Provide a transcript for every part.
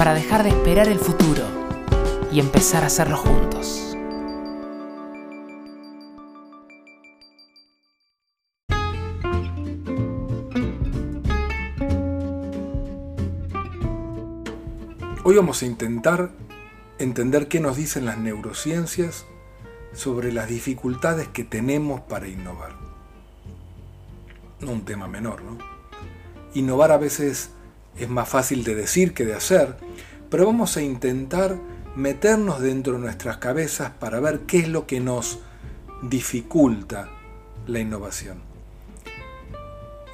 para dejar de esperar el futuro y empezar a hacerlo juntos. Hoy vamos a intentar entender qué nos dicen las neurociencias sobre las dificultades que tenemos para innovar. No un tema menor, ¿no? Innovar a veces es más fácil de decir que de hacer, pero vamos a intentar meternos dentro de nuestras cabezas para ver qué es lo que nos dificulta la innovación.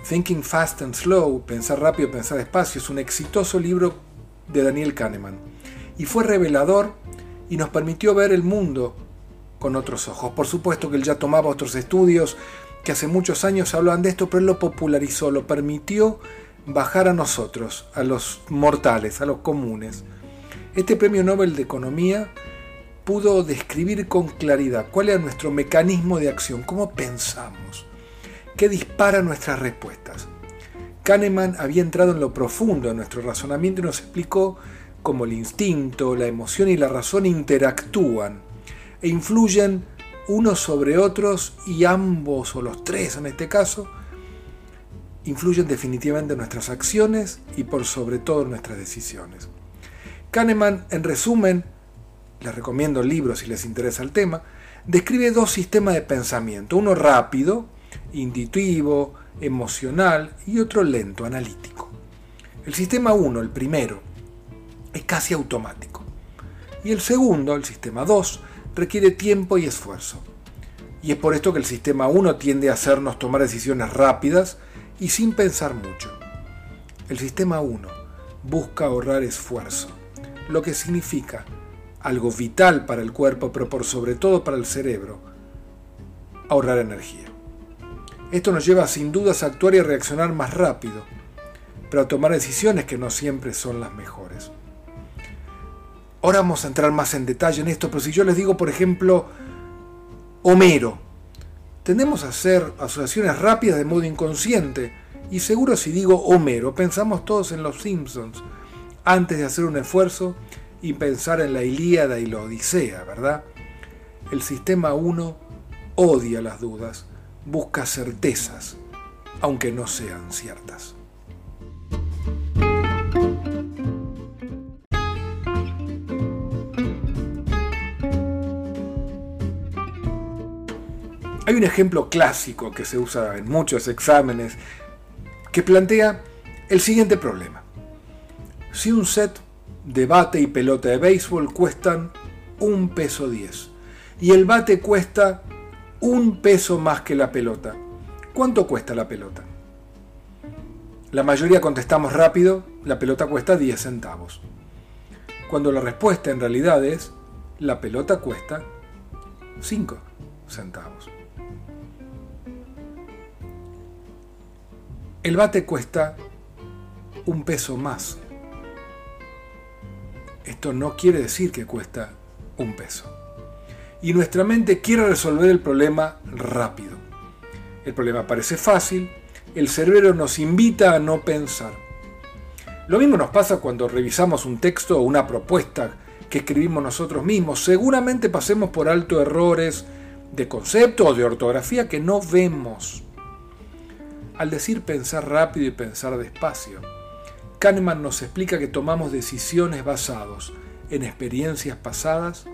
Thinking Fast and Slow, Pensar rápido, pensar despacio, es un exitoso libro de Daniel Kahneman y fue revelador y nos permitió ver el mundo con otros ojos. Por supuesto que él ya tomaba otros estudios que hace muchos años hablaban de esto, pero él lo popularizó, lo permitió bajar a nosotros, a los mortales, a los comunes. Este premio Nobel de Economía pudo describir con claridad cuál era nuestro mecanismo de acción, cómo pensamos, qué dispara nuestras respuestas. Kahneman había entrado en lo profundo de nuestro razonamiento y nos explicó cómo el instinto, la emoción y la razón interactúan e influyen unos sobre otros y ambos o los tres en este caso influyen definitivamente en nuestras acciones y por sobre todo nuestras decisiones. Kahneman, en resumen, les recomiendo el libro si les interesa el tema, describe dos sistemas de pensamiento, uno rápido, intuitivo, emocional y otro lento, analítico. El sistema 1, el primero, es casi automático. Y el segundo, el sistema 2, requiere tiempo y esfuerzo. Y es por esto que el sistema 1 tiende a hacernos tomar decisiones rápidas y sin pensar mucho. El sistema 1 busca ahorrar esfuerzo, lo que significa algo vital para el cuerpo, pero por sobre todo para el cerebro, ahorrar energía. Esto nos lleva sin dudas a actuar y a reaccionar más rápido, pero a tomar decisiones que no siempre son las mejores. Ahora vamos a entrar más en detalle en esto, pero si yo les digo, por ejemplo, Homero, Tendemos a hacer asociaciones rápidas de modo inconsciente, y seguro si digo Homero, pensamos todos en los Simpsons, antes de hacer un esfuerzo y pensar en la Ilíada y la Odisea, ¿verdad? El sistema 1 odia las dudas, busca certezas, aunque no sean ciertas. Hay un ejemplo clásico que se usa en muchos exámenes que plantea el siguiente problema. Si un set de bate y pelota de béisbol cuestan un peso 10 y el bate cuesta un peso más que la pelota, ¿cuánto cuesta la pelota? La mayoría contestamos rápido, la pelota cuesta 10 centavos. Cuando la respuesta en realidad es, la pelota cuesta 5 centavos. El bate cuesta un peso más. Esto no quiere decir que cuesta un peso. Y nuestra mente quiere resolver el problema rápido. El problema parece fácil, el cerebro nos invita a no pensar. Lo mismo nos pasa cuando revisamos un texto o una propuesta que escribimos nosotros mismos. Seguramente pasemos por alto errores de concepto o de ortografía que no vemos. Al decir pensar rápido y pensar despacio, Kahneman nos explica que tomamos decisiones basadas en experiencias pasadas,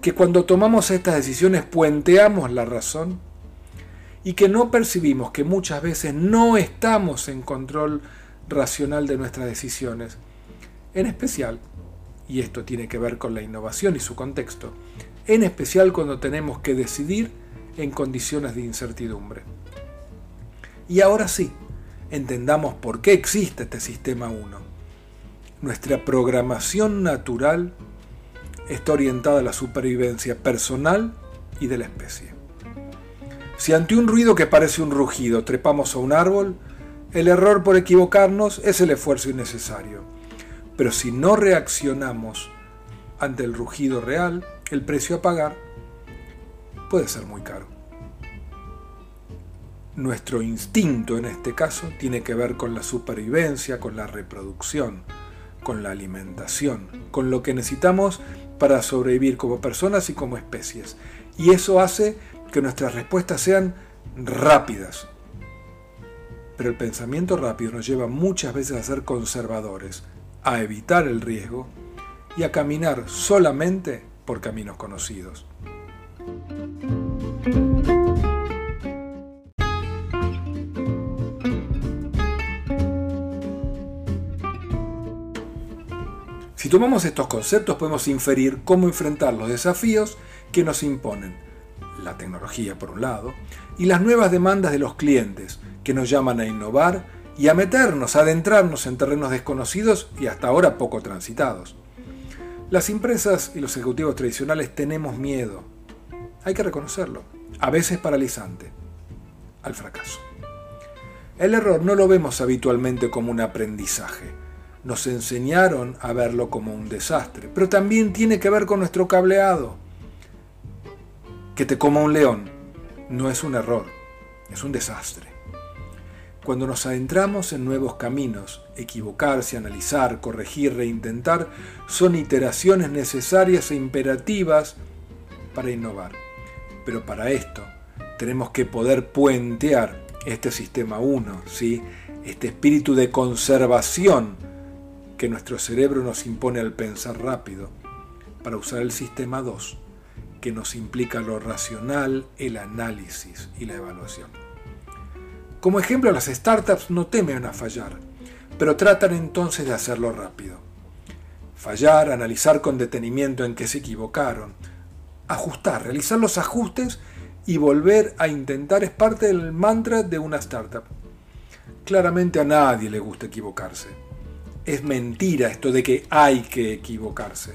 que cuando tomamos estas decisiones puenteamos la razón y que no percibimos que muchas veces no estamos en control racional de nuestras decisiones, en especial, y esto tiene que ver con la innovación y su contexto, en especial cuando tenemos que decidir en condiciones de incertidumbre. Y ahora sí, entendamos por qué existe este sistema 1. Nuestra programación natural está orientada a la supervivencia personal y de la especie. Si ante un ruido que parece un rugido trepamos a un árbol, el error por equivocarnos es el esfuerzo innecesario. Pero si no reaccionamos ante el rugido real, el precio a pagar puede ser muy caro. Nuestro instinto en este caso tiene que ver con la supervivencia, con la reproducción, con la alimentación, con lo que necesitamos para sobrevivir como personas y como especies. Y eso hace que nuestras respuestas sean rápidas. Pero el pensamiento rápido nos lleva muchas veces a ser conservadores, a evitar el riesgo y a caminar solamente por caminos conocidos. Tomamos estos conceptos podemos inferir cómo enfrentar los desafíos que nos imponen. La tecnología por un lado y las nuevas demandas de los clientes que nos llaman a innovar y a meternos, a adentrarnos en terrenos desconocidos y hasta ahora poco transitados. Las empresas y los ejecutivos tradicionales tenemos miedo, hay que reconocerlo, a veces paralizante, al fracaso. El error no lo vemos habitualmente como un aprendizaje, nos enseñaron a verlo como un desastre, pero también tiene que ver con nuestro cableado. Que te coma un león no es un error, es un desastre. Cuando nos adentramos en nuevos caminos, equivocarse, analizar, corregir, reintentar, son iteraciones necesarias e imperativas para innovar. Pero para esto tenemos que poder puentear este sistema 1, ¿sí? este espíritu de conservación que nuestro cerebro nos impone al pensar rápido, para usar el sistema 2, que nos implica lo racional, el análisis y la evaluación. Como ejemplo, las startups no temen a fallar, pero tratan entonces de hacerlo rápido. Fallar, analizar con detenimiento en qué se equivocaron, ajustar, realizar los ajustes y volver a intentar es parte del mantra de una startup. Claramente a nadie le gusta equivocarse es mentira esto de que hay que equivocarse.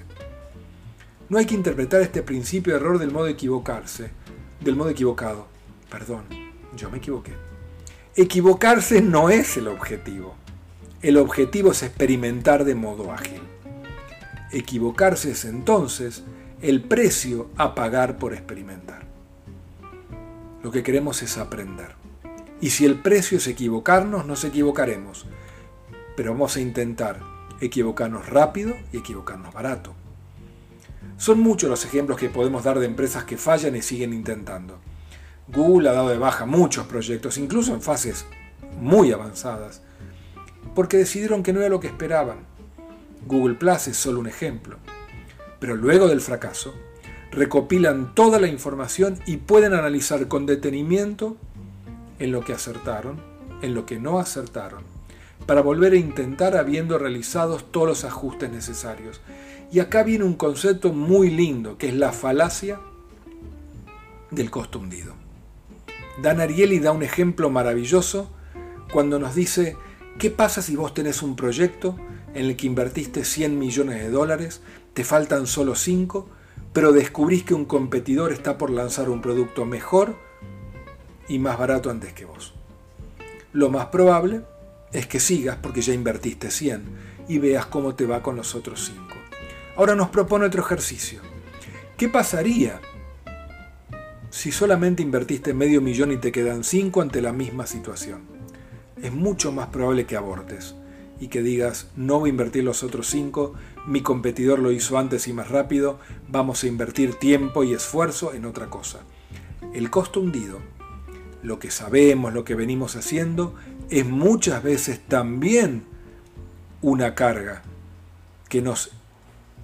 No hay que interpretar este principio de error del modo equivocarse, del modo equivocado. Perdón, yo me equivoqué. Equivocarse no es el objetivo. El objetivo es experimentar de modo ágil. Equivocarse es entonces el precio a pagar por experimentar. Lo que queremos es aprender. Y si el precio es equivocarnos, nos equivocaremos pero vamos a intentar equivocarnos rápido y equivocarnos barato. Son muchos los ejemplos que podemos dar de empresas que fallan y siguen intentando. Google ha dado de baja muchos proyectos, incluso en fases muy avanzadas, porque decidieron que no era lo que esperaban. Google Plus es solo un ejemplo. Pero luego del fracaso, recopilan toda la información y pueden analizar con detenimiento en lo que acertaron, en lo que no acertaron para volver a intentar habiendo realizado todos los ajustes necesarios. Y acá viene un concepto muy lindo, que es la falacia del costo hundido. Dan Ariely da un ejemplo maravilloso cuando nos dice, ¿qué pasa si vos tenés un proyecto en el que invertiste 100 millones de dólares, te faltan solo 5, pero descubrís que un competidor está por lanzar un producto mejor y más barato antes que vos? Lo más probable es que sigas porque ya invertiste 100 y veas cómo te va con los otros 5. Ahora nos propone otro ejercicio. ¿Qué pasaría si solamente invertiste medio millón y te quedan 5 ante la misma situación? Es mucho más probable que abortes y que digas, no voy a invertir los otros 5, mi competidor lo hizo antes y más rápido, vamos a invertir tiempo y esfuerzo en otra cosa. El costo hundido, lo que sabemos, lo que venimos haciendo, es muchas veces también una carga que nos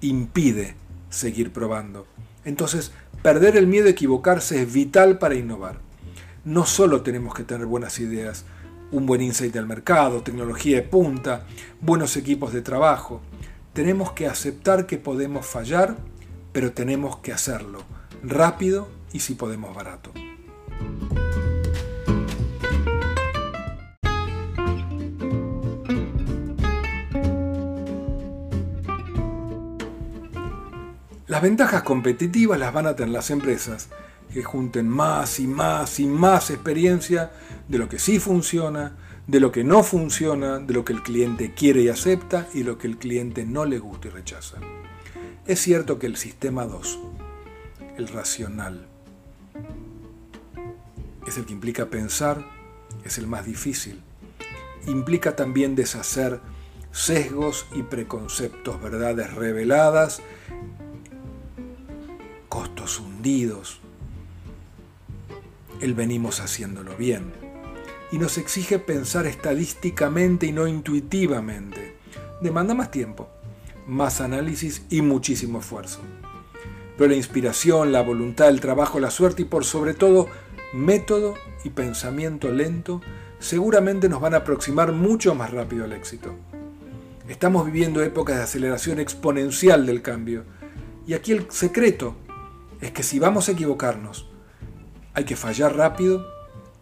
impide seguir probando. Entonces, perder el miedo a equivocarse es vital para innovar. No solo tenemos que tener buenas ideas, un buen insight del mercado, tecnología de punta, buenos equipos de trabajo. Tenemos que aceptar que podemos fallar, pero tenemos que hacerlo rápido y si podemos barato. Las ventajas competitivas las van a tener las empresas que junten más y más y más experiencia de lo que sí funciona, de lo que no funciona, de lo que el cliente quiere y acepta y lo que el cliente no le gusta y rechaza. Es cierto que el sistema 2, el racional, es el que implica pensar, es el más difícil. Implica también deshacer sesgos y preconceptos, verdades reveladas, hundidos. El venimos haciéndolo bien y nos exige pensar estadísticamente y no intuitivamente. Demanda más tiempo, más análisis y muchísimo esfuerzo. Pero la inspiración, la voluntad, el trabajo, la suerte y por sobre todo método y pensamiento lento seguramente nos van a aproximar mucho más rápido al éxito. Estamos viviendo épocas de aceleración exponencial del cambio y aquí el secreto es que si vamos a equivocarnos, hay que fallar rápido,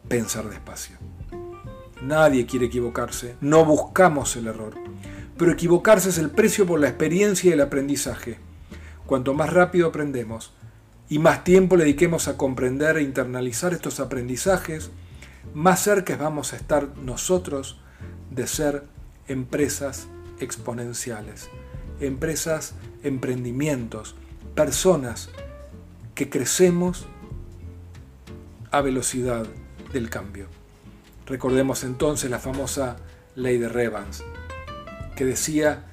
pensar despacio. Nadie quiere equivocarse, no buscamos el error. Pero equivocarse es el precio por la experiencia y el aprendizaje. Cuanto más rápido aprendemos y más tiempo le dediquemos a comprender e internalizar estos aprendizajes, más cerca vamos a estar nosotros de ser empresas exponenciales, empresas, emprendimientos, personas que crecemos a velocidad del cambio. Recordemos entonces la famosa ley de Revans, que decía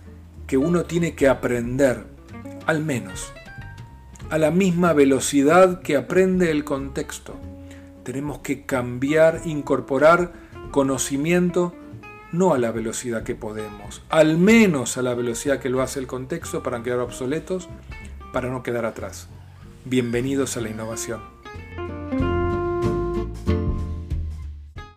que uno tiene que aprender, al menos, a la misma velocidad que aprende el contexto. Tenemos que cambiar, incorporar conocimiento no a la velocidad que podemos, al menos a la velocidad que lo hace el contexto para no quedar obsoletos, para no quedar atrás. Bienvenidos a la innovación.